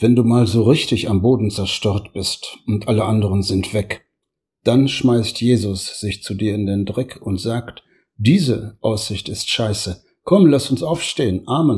Wenn du mal so richtig am Boden zerstört bist und alle anderen sind weg, dann schmeißt Jesus sich zu dir in den Dreck und sagt, diese Aussicht ist scheiße. Komm, lass uns aufstehen. Amen.